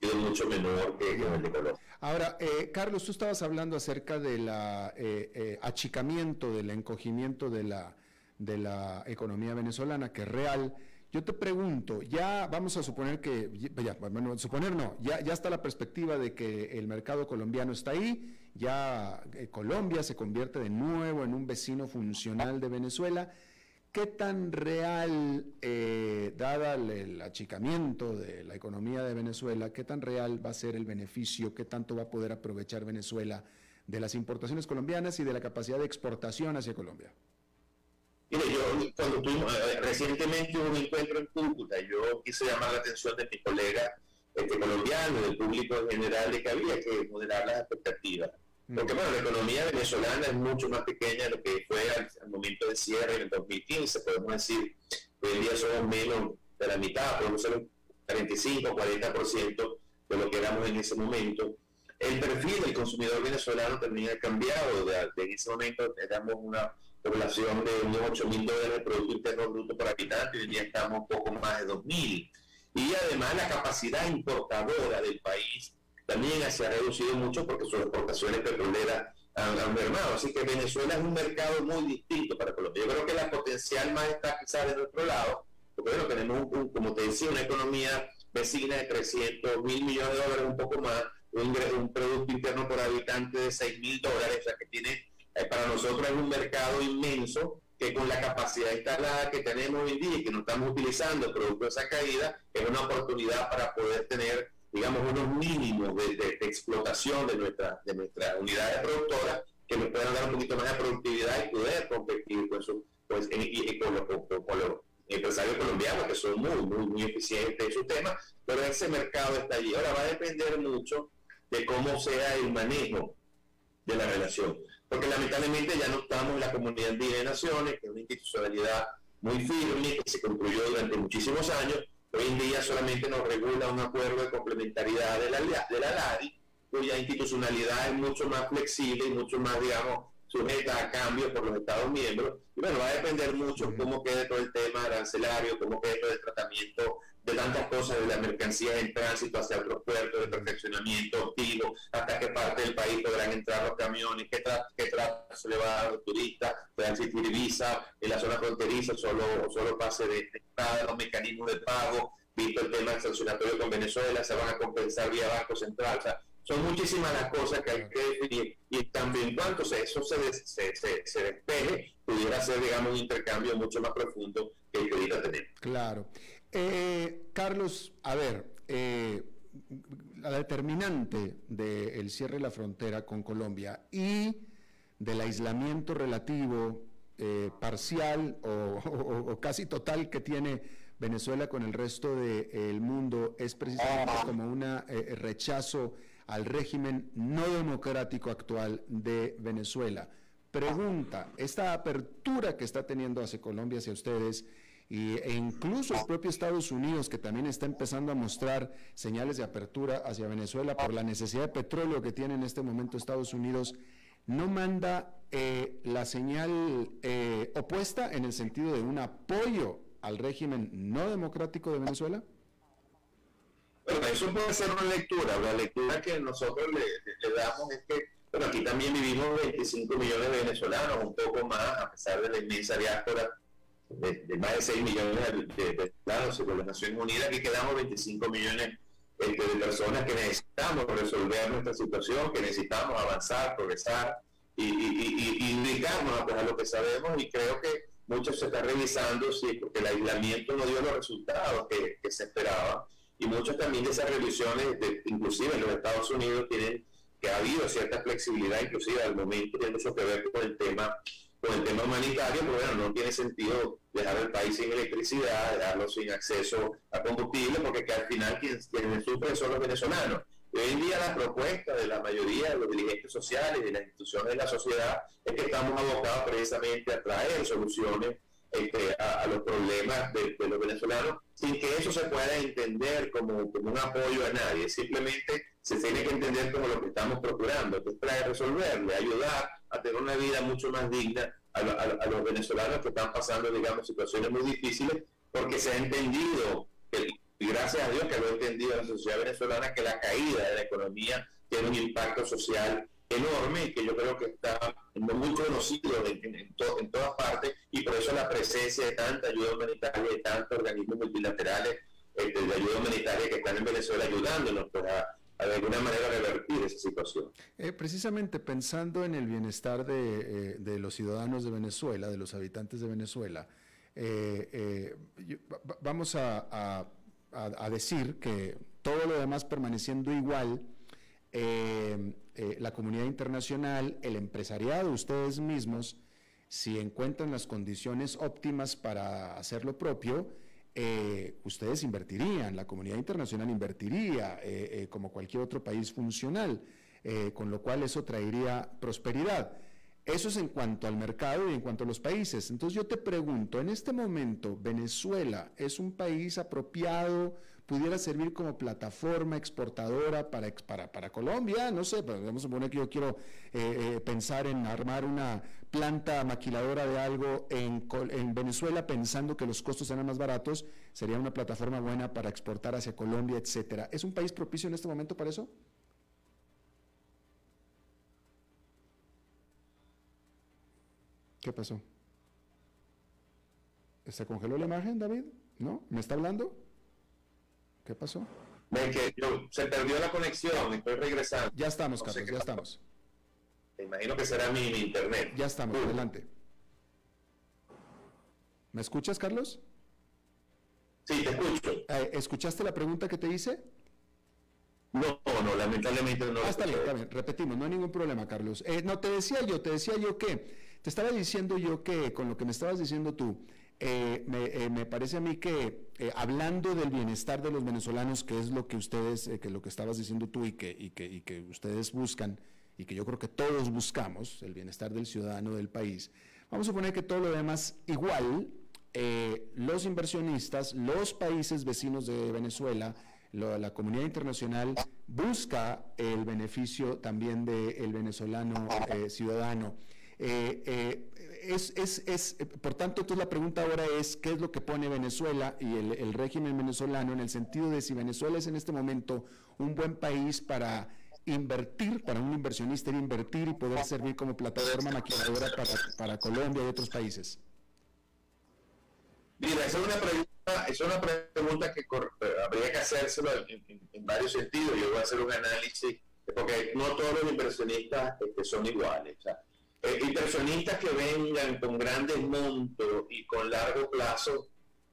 sido mucho menor que, el de Colombia. Ahora, eh, Carlos, tú estabas hablando acerca del achicamiento, del encogimiento de la, de la economía venezolana, que es real. Yo te pregunto, ya vamos a suponer que, ya, bueno, suponer no, ya, ya está la perspectiva de que el mercado colombiano está ahí, ya eh, Colombia se convierte de nuevo en un vecino funcional de Venezuela. ¿Qué tan real, eh, dada el, achicamiento de la economía de Venezuela, qué tan real va a ser el beneficio, qué tanto va a poder aprovechar Venezuela de las importaciones colombianas y de la capacidad de exportación hacia Colombia? Mire, yo cuando tuvimos, eh, recientemente hubo un encuentro en Cúcuta, yo quise llamar la atención de mis colegas este, colombianos, del público en general, de que había que moderar las expectativas. Porque bueno, la economía venezolana es mucho más pequeña de lo que fue al, momento de cierre en el 2015, podemos decir, hoy en día somos menos de la mitad, podemos ser un 35, 40% de lo que éramos en ese momento. el perfil del consumidor venezolano también ha cambiado. De, en ese momento éramos una población de unos 8 mil dólares de Producto Interno Bruto por habitante hoy día estamos poco más de 2 mil. Y además la capacidad importadora del país también se ha reducido mucho porque sus exportaciones petroleras han, han, mermado. Así que Venezuela es un mercado muy distinto para Colombia. Yo creo que la potencial más está quizás de nuestro lado, porque bueno, tenemos, un, como te decía, una economía vecina de 300 mil millones de dólares, un poco más, un, un Producto Interno por habitante de 6 mil dólares, o sea que tiene, eh, para nosotros es un mercado inmenso que con la capacidad instalada que tenemos hoy en día y que no estamos utilizando producto de esa caída, es una oportunidad para poder tener, digamos, unos mínimos de, explotación de, nuestra, de nuestras unidades productoras que nos puedan dar un poquito más de productividad y poder competir con, su, pues, y, con, los, con, los empresarios colombianos que son muy, muy, muy eficientes en su tema, pero ese mercado está allí. Ahora va a depender mucho de cómo sea el manejo de la relación porque lamentablemente ya no estamos en la Comunidad de Naciones, que es una institucionalidad muy firme, que se construyó durante muchísimos años, hoy en día solamente nos regula un acuerdo de complementariedad de la, de la LADI, cuya institucionalidad es mucho más flexible y mucho más, digamos, sujeta a cambios por los Estados miembros. Y bueno, va a depender mucho cómo quede todo el tema arancelario, cómo quede todo el tratamiento de tantas cosas, de las mercancías en tránsito hacia otros puertos, de perfeccionamiento activo, hasta qué parte del país podrán entrar los camiones, qué, trato se le va a dar a los turistas, puedan existir visa en la zona fronteriza, solo, solo pase de, entrada, los mecanismos de pago, visto el tema sancionatorio con Venezuela, se van a compensar vía Banco Central, o sea, son muchísimas las cosas que hay que definir y también cuanto eso se, se, se, se despeje, pudiera ser, digamos, un intercambio mucho más profundo que el que ahorita tenemos. Claro. Eh, Carlos, a ver, eh, la determinante del cierre de la frontera con Colombia y del aislamiento relativo eh, parcial o, casi total que tiene Venezuela con el resto del mundo es precisamente como un rechazo al régimen no democrático actual de Venezuela. Pregunta, esta apertura que está teniendo hacia Colombia, hacia ustedes, e incluso el propio Estados Unidos, que también está empezando a mostrar señales de apertura hacia Venezuela por la necesidad de petróleo que tiene en este momento Estados Unidos, no manda eh, la señal eh, opuesta en el sentido de un apoyo al régimen no democrático de Venezuela? Bueno, eso puede ser una lectura. La lectura que nosotros le, damos es que bueno, aquí también vivimos 25 millones de venezolanos, un poco más, a pesar de la inmensa diáspora de, más de 6 millones de venezolanos según las Naciones Unidas, aquí quedamos 25 millones este, de personas que necesitamos resolver nuestra situación, que necesitamos avanzar, progresar y, y, indicarnos a lo que sabemos y creo que mucho se está revisando, sí, porque el aislamiento no dio los resultados que, que se esperaban y muchas también de esas revisiones, de, inclusive en los Estados Unidos, tienen que ha habido cierta flexibilidad, inclusive al momento tiene mucho que ver con el tema con el tema humanitario, pero bueno, no tiene sentido dejar el país sin electricidad, dejarlo sin acceso a combustible, porque que al final quienes, sufren son los venezolanos. hoy en día la propuesta de la mayoría de los dirigentes sociales y de las instituciones de la sociedad es que estamos abocados precisamente a traer soluciones este, a, los problemas de, los venezolanos sin que eso se pueda entender como, como, un apoyo a nadie. Simplemente se tiene que entender como lo que estamos procurando, que es traer, resolverle, ayudar a tener una vida mucho más digna a, los venezolanos que están pasando, digamos, situaciones muy difíciles, porque se ha entendido, y gracias a Dios que lo ha entendido la sociedad venezolana, que la caída de la economía tiene un impacto social enorme que yo creo que está muy conocido en, en, todas partes y por eso la presencia de tanta ayuda humanitaria, de tantos organismos multilaterales este, de ayuda humanitaria que están en Venezuela ayudándonos pues, de alguna manera revertir esa situación. Eh, precisamente pensando en el bienestar de, eh, los ciudadanos de Venezuela, de los habitantes de Venezuela, eh, vamos a, a decir que todo lo demás permaneciendo igual, eh, eh, la comunidad internacional, el empresariado, ustedes mismos, si encuentran las condiciones óptimas para hacer lo propio, eh, ustedes invertirían, la comunidad internacional invertiría como cualquier otro país funcional, con lo cual eso traería prosperidad. Eso es en cuanto al mercado y en cuanto a los países. Entonces yo te pregunto, en este momento, ¿Venezuela es un país apropiado pudiera servir como plataforma exportadora para, para, Colombia, no sé, pero vamos a suponer que yo quiero eh, eh, pensar en armar una planta maquiladora de algo en, en Venezuela pensando que los costos serán más baratos, sería una plataforma buena para exportar hacia Colombia, etcétera. ¿Es un país propicio en este momento para eso? ¿Qué pasó? ¿Se congeló la imagen, David? ¿No? ¿Me está hablando? ¿Qué pasó? que se perdió la conexión, estoy regresando. Ya estamos, Carlos, ya estamos. Me imagino que será mi, internet. Ya estamos, adelante. ¿Me escuchas, Carlos? Sí, te escucho. Eh, ¿Escuchaste la pregunta que te hice? No, no, lamentablemente no. Ah, está bien, está bien, repetimos, no hay ningún problema, Carlos. Eh, no, te decía yo, te decía yo que, te estaba diciendo yo que, con lo que me estabas diciendo tú, eh, eh, me, parece a mí que hablando del bienestar de los venezolanos, que es lo que ustedes, que lo que estabas diciendo tú y que, y que, y que ustedes buscan, y que yo creo que todos buscamos, el bienestar del ciudadano del país, vamos a suponer que todo lo demás igual, los inversionistas, los países vecinos de Venezuela, la comunidad internacional busca el beneficio también del venezolano ciudadano. Eh, eh, es, es, es, por tanto, entonces la pregunta ahora es, ¿qué es lo que pone Venezuela y el, régimen venezolano en el sentido de si Venezuela es en este momento un buen país para invertir, para un inversionista invertir y poder servir como plataforma maquiladora para, para Colombia y otros países? Mira, esa es una pregunta, es una pregunta que habría que hacérselo en, varios sentidos. Yo voy a hacer un análisis, porque no todos los inversionistas este, son iguales. O sea, eh, inversionistas que vengan con grandes montos y con largo plazo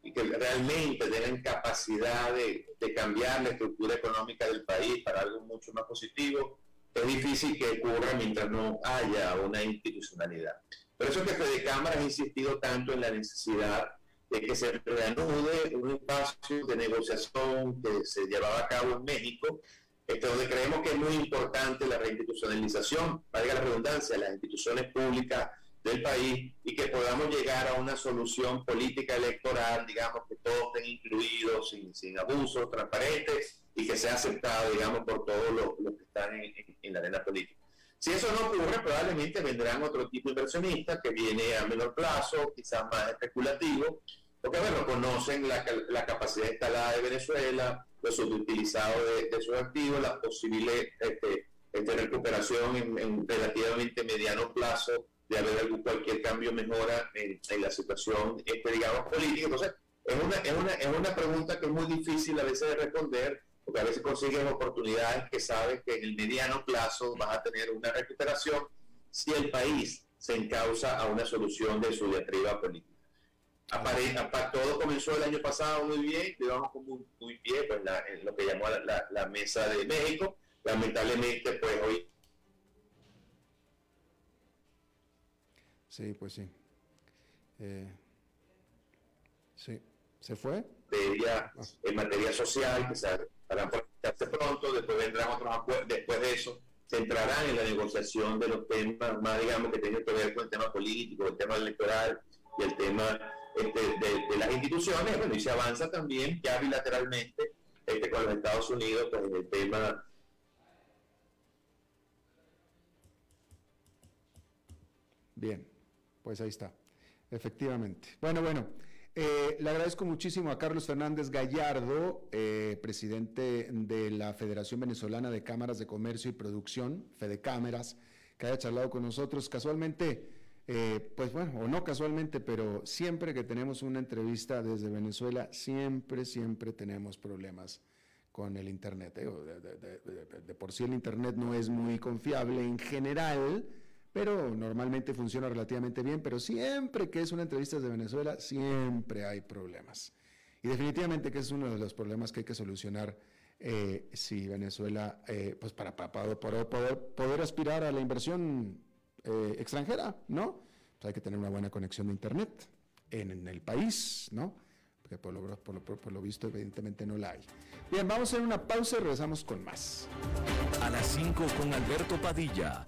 y que realmente tengan capacidad de, cambiar la estructura económica del país para algo mucho más positivo, es difícil que ocurra mientras no haya una institucionalidad. Por eso es que Fede Cámara ha insistido tanto en la necesidad de que se reanude un espacio de negociación que se llevaba a cabo en México este, donde creemos que es muy importante la reinstitucionalización, valga la redundancia, las instituciones públicas del país y que podamos llegar a una solución política electoral, digamos, que todos estén incluidos sin, sin abusos, transparentes y que sea aceptado, digamos, por todos los, que están en, la arena política. Si eso no ocurre, probablemente vendrán otro tipo de inversionistas que viene a menor plazo, quizás más especulativo, porque, bueno, conocen la, la capacidad instalada de Venezuela, los subutilizados de, sus activos, la posible este, este, recuperación en, relativamente mediano plazo de haber algún, cualquier cambio mejora en, la situación, este, digamos, política. Entonces, es una, es, una, es una pregunta que es muy difícil a veces de responder, porque a veces consigues oportunidades que sabes que en el mediano plazo vas a tener una recuperación si el país se encausa a una solución de su diatriba política todo comenzó el año pasado muy bien, llevamos muy, muy bien pues, en lo que llamó la, mesa de México. Lamentablemente, pues hoy. Sí, pues sí. Eh, sí, ¿se fue? Ah. En materia social, que se harán pronto, después vendrán otros acuerdos, después de eso se entrarán en la negociación de los temas más, digamos, que tienen que ver con el tema político, el tema electoral y el tema este, de, las instituciones, bueno, y se avanza también ya bilateralmente este, con los Estados Unidos pues, en el tema Bien, pues ahí está, efectivamente. Bueno, bueno, eh, le agradezco muchísimo a Carlos Fernández Gallardo, eh, presidente de la Federación Venezolana de Cámaras de Comercio y Producción, Fede Cámaras, que haya charlado con nosotros. Casualmente, eh, pues bueno, o no casualmente, pero siempre que tenemos una entrevista desde Venezuela, siempre, siempre tenemos problemas con el Internet. ¿eh? De, por sí el Internet no es muy confiable en general, pero normalmente funciona relativamente bien, pero siempre que es una entrevista desde Venezuela, siempre hay problemas. Y definitivamente que es uno de los problemas que hay que solucionar eh, si Venezuela, pues para, para, poder, poder aspirar a la inversión eh, extranjera, ¿no? Pues hay que tener una buena conexión de Internet en, el país, ¿no? Porque por lo, por, lo, visto evidentemente no la hay. Bien, vamos a hacer una pausa y regresamos con más. A las 5 con Alberto Padilla,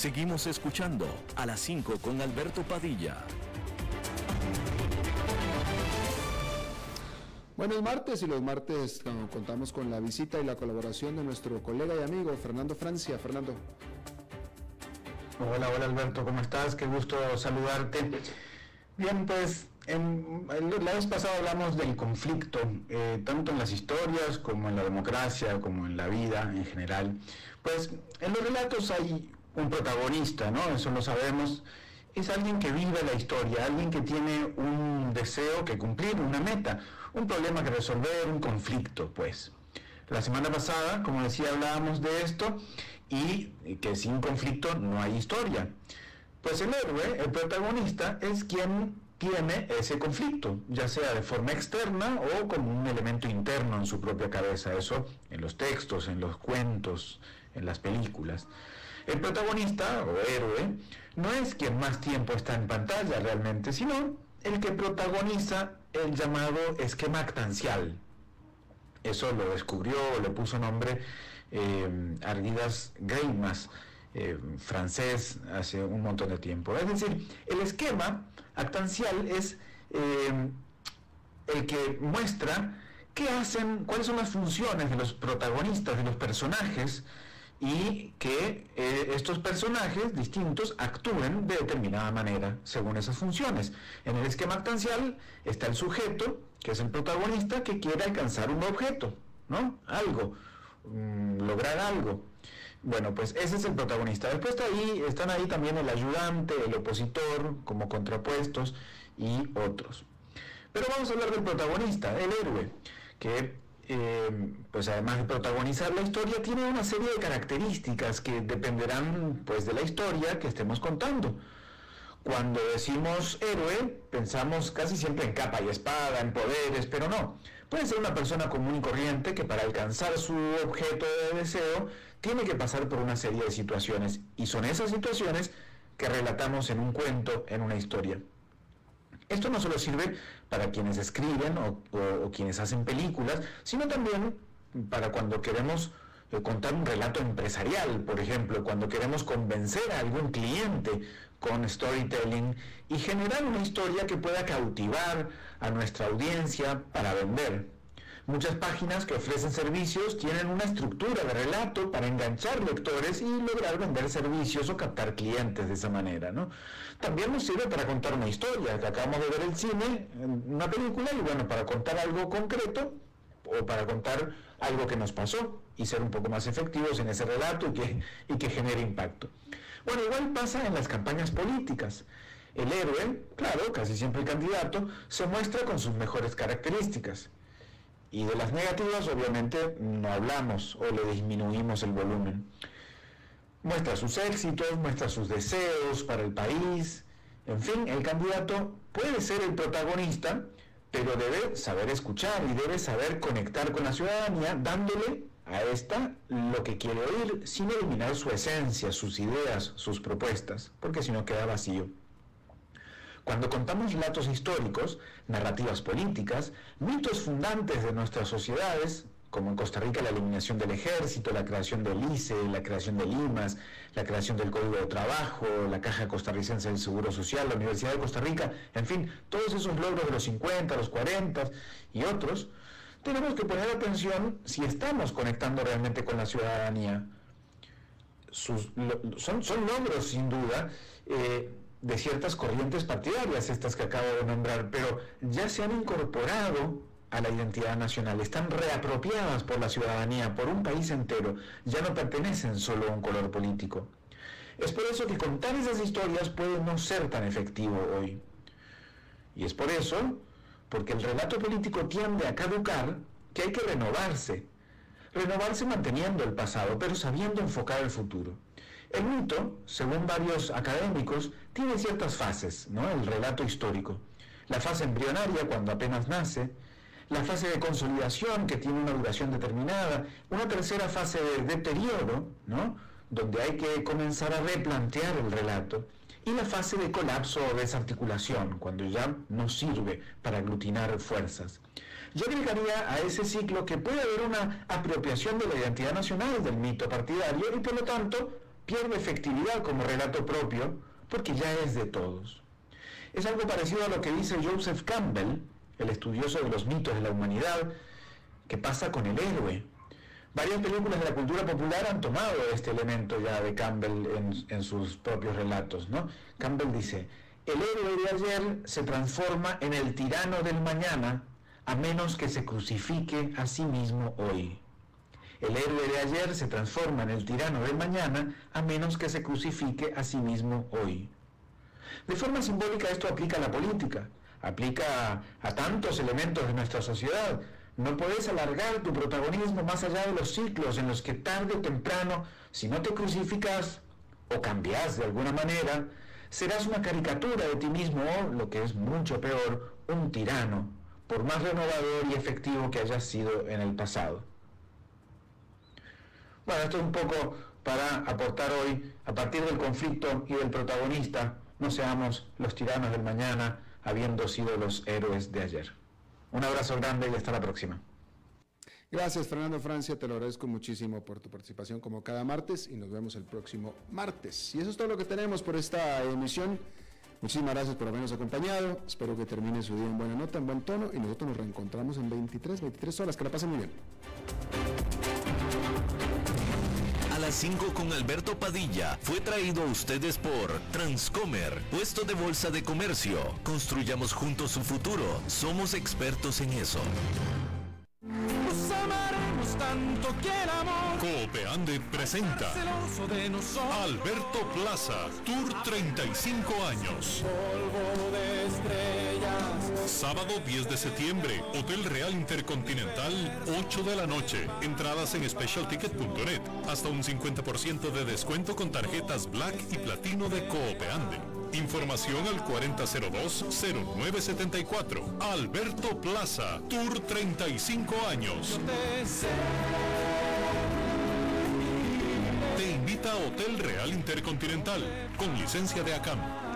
Seguimos escuchando a las 5 con Alberto Padilla. Bueno, es martes y los martes no, contamos con la visita y la colaboración de nuestro colega y amigo Fernando Francia. Fernando. Hola, hola Alberto, ¿cómo estás? Qué gusto saludarte. Bien, pues en, el- la vez pasada hablamos del conflicto, eh, tanto en las historias como en la democracia, como en la vida en general. Pues en los relatos hay un protagonista, ¿no? Eso lo sabemos. Es alguien que vive la historia, alguien que tiene un deseo que cumplir, una meta, un problema que resolver, un conflicto, pues. La semana pasada, como decía, hablábamos de esto y que sin conflicto no hay historia. Pues el héroe, el protagonista, es quien tiene ese conflicto, ya sea de forma externa o como un elemento interno en su propia cabeza, eso en los textos, en los cuentos, en las películas. El protagonista o héroe no es quien más tiempo está en pantalla realmente, sino el que protagoniza el llamado esquema actancial, eso lo descubrió, le puso nombre eh, Argidas Greimas, eh, francés, hace un montón de tiempo. Es decir, el esquema actancial es eh, el que muestra qué hacen, cuáles son las funciones de los protagonistas, de los personajes, y que eh, estos personajes distintos actúen de determinada manera según esas funciones. En el esquema actancial está el sujeto, que es el protagonista, que quiere alcanzar un objeto, ¿no? Algo, mm, lograr algo. Bueno, pues ese es el protagonista. Después está ahí, están ahí también el ayudante, el opositor, como contrapuestos y otros. Pero vamos a hablar del protagonista, el héroe, que eh, pues además de protagonizar la historia, tiene una serie de características que dependerán pues de la historia que estemos contando. Cuando decimos héroe, pensamos casi siempre en capa y espada, en poderes, pero no. Puede ser una persona común y corriente que para alcanzar su objeto de deseo tiene que pasar por una serie de situaciones y son esas situaciones que relatamos en un cuento, en una historia. Esto no solo sirve para quienes escriben o, quienes hacen películas, sino también para cuando queremos eh, contar un relato empresarial, por ejemplo, cuando queremos convencer a algún cliente con storytelling y generar una historia que pueda cautivar a nuestra audiencia para vender. Muchas páginas que ofrecen servicios tienen una estructura de relato para enganchar lectores y lograr vender servicios o captar clientes de esa manera, ¿no? También nos sirve para contar una historia, acabamos de ver el cine, una película, y bueno, para contar algo concreto o para contar algo que nos pasó y ser un poco más efectivos en ese relato y que, y que genere impacto. Bueno, igual pasa en las campañas políticas. El héroe, claro, casi siempre el candidato, se muestra con sus mejores características. Y de las negativas, obviamente, no hablamos o le disminuimos el volumen. Muestra sus éxitos, muestra sus deseos para el país. En fin, el candidato puede ser el protagonista, pero debe saber escuchar y debe saber conectar con la ciudadanía, dándole a esta lo que quiere oír, sin eliminar su esencia, sus ideas, sus propuestas, porque si no queda vacío. Cuando contamos relatos históricos, narrativas políticas, mitos fundantes de nuestras sociedades, como en Costa Rica la eliminación del ejército, la creación del ICE, la creación de Limas, la creación del Código de Trabajo, la Caja Costarricense del Seguro Social, la Universidad de Costa Rica, en fin, todos esos logros de los 50, los 40 y otros, tenemos que poner atención si estamos conectando realmente con la ciudadanía. son, son logros, sin duda, eh, de ciertas corrientes partidarias, estas que acabo de nombrar, pero ya se han incorporado a la identidad nacional, están reapropiadas por la ciudadanía, por un país entero, ya no pertenecen solo a un color político. Es por eso que contar esas historias puede no ser tan efectivo hoy. Y es por eso, porque el relato político tiende a caducar, que hay que renovarse. Renovarse manteniendo el pasado, pero sabiendo enfocar el futuro. El mito, según varios académicos, tiene ciertas fases, ¿no? El relato histórico. La fase embrionaria, cuando apenas nace, la fase de consolidación, que tiene una duración determinada, una tercera fase de deterioro, ¿no? donde hay que comenzar a replantear el relato, y la fase de colapso o desarticulación, cuando ya no sirve para aglutinar fuerzas. Yo agregaría a ese ciclo que puede haber una apropiación de la identidad nacional del mito partidario y por lo tanto pierde efectividad como relato propio porque ya es de todos. Es algo parecido a lo que dice Joseph Campbell el estudioso de los mitos de la humanidad, que pasa con el héroe. Varias películas de la cultura popular han tomado este elemento ya de Campbell en, sus propios relatos. ¿no? Campbell dice, el héroe de ayer se transforma en el tirano del mañana a menos que se crucifique a sí mismo hoy. El héroe de ayer se transforma en el tirano del mañana a menos que se crucifique a sí mismo hoy. De forma simbólica esto aplica a la política aplica a, tantos elementos de nuestra sociedad. No puedes alargar tu protagonismo más allá de los ciclos en los que tarde o temprano, si no te crucificas o cambias de alguna manera, serás una caricatura de ti mismo o, lo que es mucho peor, un tirano, por más renovador y efectivo que hayas sido en el pasado. Bueno, esto es un poco para aportar hoy, a partir del conflicto y del protagonista, no seamos los tiranos del mañana, habiendo sido los héroes de ayer. Un abrazo grande y hasta la próxima. Gracias Fernando Francia, te lo agradezco muchísimo por tu participación como cada martes y nos vemos el próximo martes. Y eso es todo lo que tenemos por esta emisión. Muchísimas gracias por habernos acompañado. Espero que termine su día en buena nota, en buen tono y nosotros nos reencontramos en 23, 23 horas. Que la pasen muy bien. Las 5 con Alberto Padilla fue traído a ustedes por Transcomer, puesto de bolsa de comercio. Construyamos juntos su futuro. Somos expertos en eso. Nos amaremos tanto que el amor. Coopeande presenta Alberto Plaza, Tour 35 años. Polvo de estrellas. Sábado 10 de septiembre, Hotel Real Intercontinental, 8 de la noche. Entradas en specialticket.net. Hasta un 50% de descuento con tarjetas Black y Platino de Coopeande. Información al 4002-0974. Alberto Plaza, Tour 35 años. Te invita a Hotel Real Intercontinental, con licencia de ACAM.